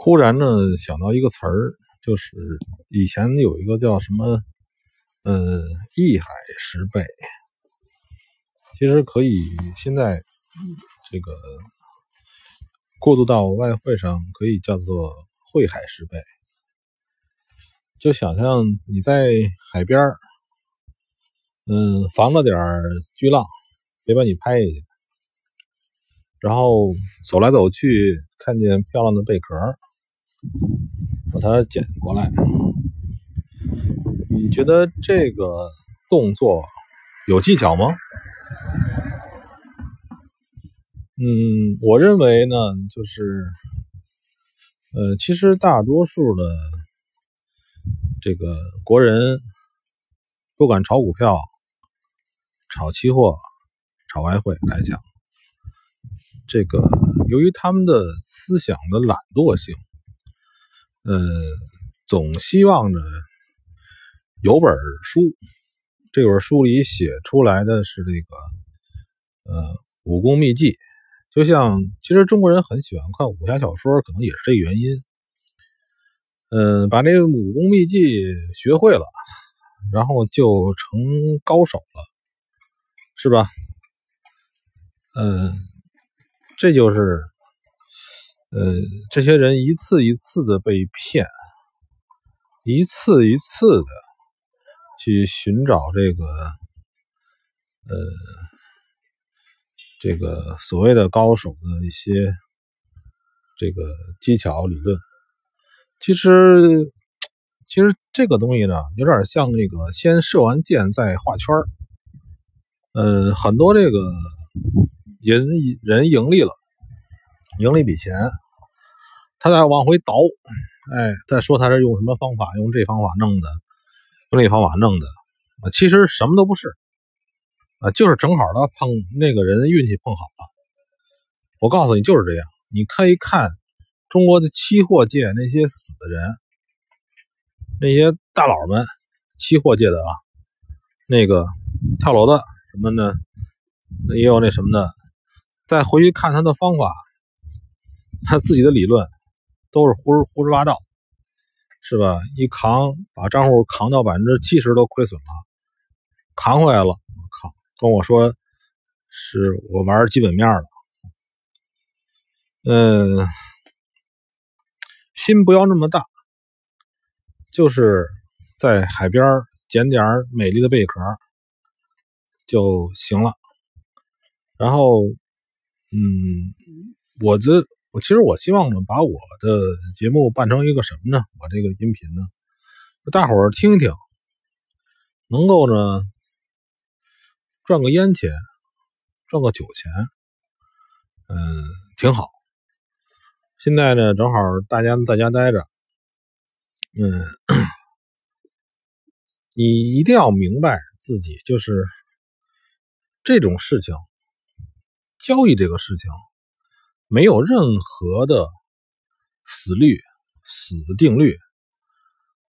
忽然呢想到一个词儿，就是以前有一个叫什么，呃，一海十倍，其实可以现在这个过渡到外汇上，可以叫做汇海十倍。就想象你在海边儿，嗯，防着点巨浪，别把你拍下去。然后走来走去，看见漂亮的贝壳，把它捡过来。你觉得这个动作有技巧吗？嗯，我认为呢，就是，呃，其实大多数的这个国人，不管炒股票、炒期货、炒外汇来讲。这个由于他们的思想的懒惰性，嗯，总希望着有本书，这本书里写出来的是这个呃武功秘籍，就像其实中国人很喜欢看武侠小说，可能也是这原因。嗯，把这个武功秘籍学会了，然后就成高手了，是吧？嗯。这就是，呃，这些人一次一次的被骗，一次一次的去寻找这个，呃，这个所谓的高手的一些这个技巧理论。其实，其实这个东西呢，有点像那个先射完箭再画圈儿。呃，很多这个。人人盈利了，赢了一笔钱，他再往回倒，哎，再说他是用什么方法，用这方法弄的，用那方法弄的，啊其实什么都不是，啊，就是正好他碰那个人运气碰好了。我告诉你就是这样，你可以看中国的期货界那些死的人，那些大佬们，期货界的啊，那个跳楼的什么的，也有那什么的。再回去看他的方法，他自己的理论都是胡胡说八道，是吧？一扛把账户扛到百分之七十都亏损了，扛回来了，我靠！跟我说是我玩基本面了，嗯，心不要那么大，就是在海边捡点美丽的贝壳就行了，然后。嗯，我这其实我希望呢，把我的节目办成一个什么呢？我这个音频呢，大伙儿听听，能够呢赚个烟钱，赚个酒钱，嗯，挺好。现在呢，正好大家在家待着，嗯，你一定要明白自己就是这种事情。交易这个事情没有任何的死律、死的定律，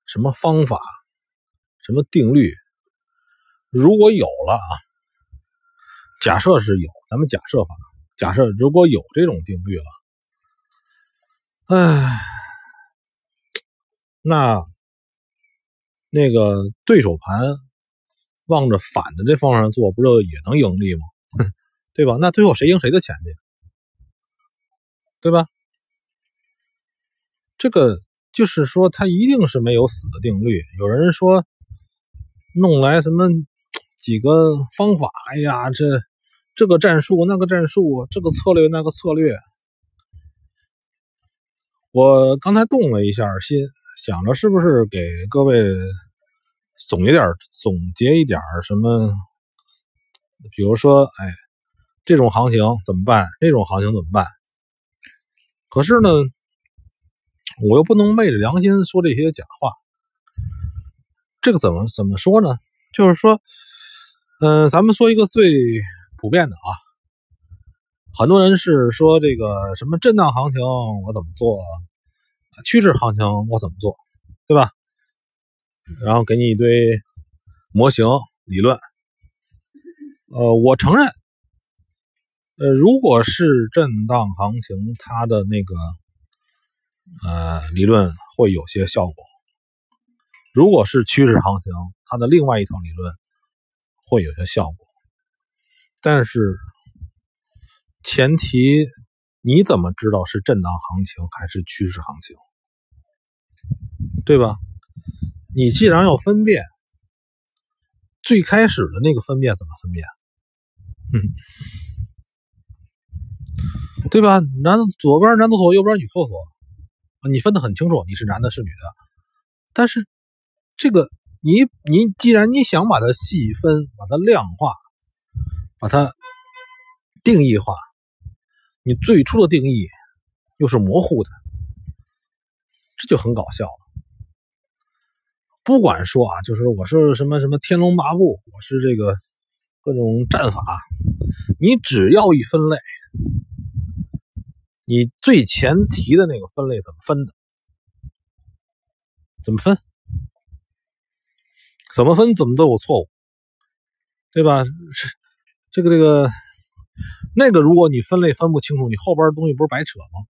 什么方法、什么定律，如果有了啊，假设是有，咱们假设法，假设如果有这种定律了，哎，那那个对手盘望着反的这方向做，不就也能盈利吗？对吧？那最后谁赢谁的钱去？对吧？这个就是说，它一定是没有死的定律。有人说弄来什么几个方法？哎呀，这这个战术那个战术，这个策略那个策略。我刚才动了一下心，想着是不是给各位总结点总结一点什么？比如说，哎。这种行情怎么办？那种行情怎么办？可是呢，我又不能昧着良心说这些假话。这个怎么怎么说呢？就是说，嗯，咱们说一个最普遍的啊，很多人是说这个什么震荡行情我怎么做，趋势行情我怎么做，对吧？然后给你一堆模型理论。呃，我承认。呃，如果是震荡行情，它的那个呃理论会有些效果。如果是趋势行情，它的另外一套理论会有些效果。但是前提你怎么知道是震荡行情还是趋势行情？对吧？你既然要分辨，最开始的那个分辨怎么分辨？嗯，对吧？男左边男厕所，右边女厕所，你分得很清楚，你是男的，是女的。但是这个，你你既然你想把它细分，把它量化，把它定义化，你最初的定义又是模糊的，这就很搞笑了。不管说啊，就是我是什么什么天龙八部，我是这个各种战法，你只要一分类，你最前提的那个分类怎么分的？怎么分？怎么分怎么都有错误，对吧？是这个这个那个，如果你分类分不清楚，你后边的东西不是白扯吗？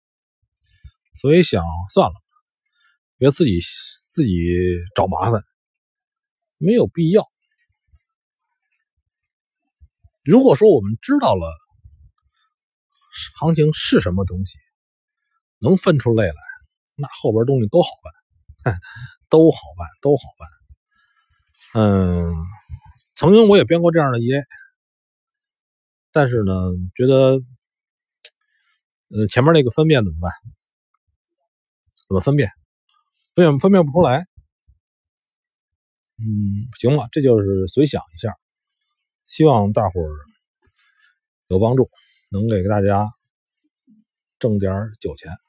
所以想算了，别自己。自己找麻烦，没有必要。如果说我们知道了行情是什么东西，能分出类来，那后边东西都好办，都好办，都好办。嗯，曾经我也编过这样的 EA，但是呢，觉得，呃，前面那个分辨怎么办？怎么分辨？分辨分辨不出来，嗯，行吧，这就是随想一下，希望大伙儿有帮助，能给大家挣点酒钱。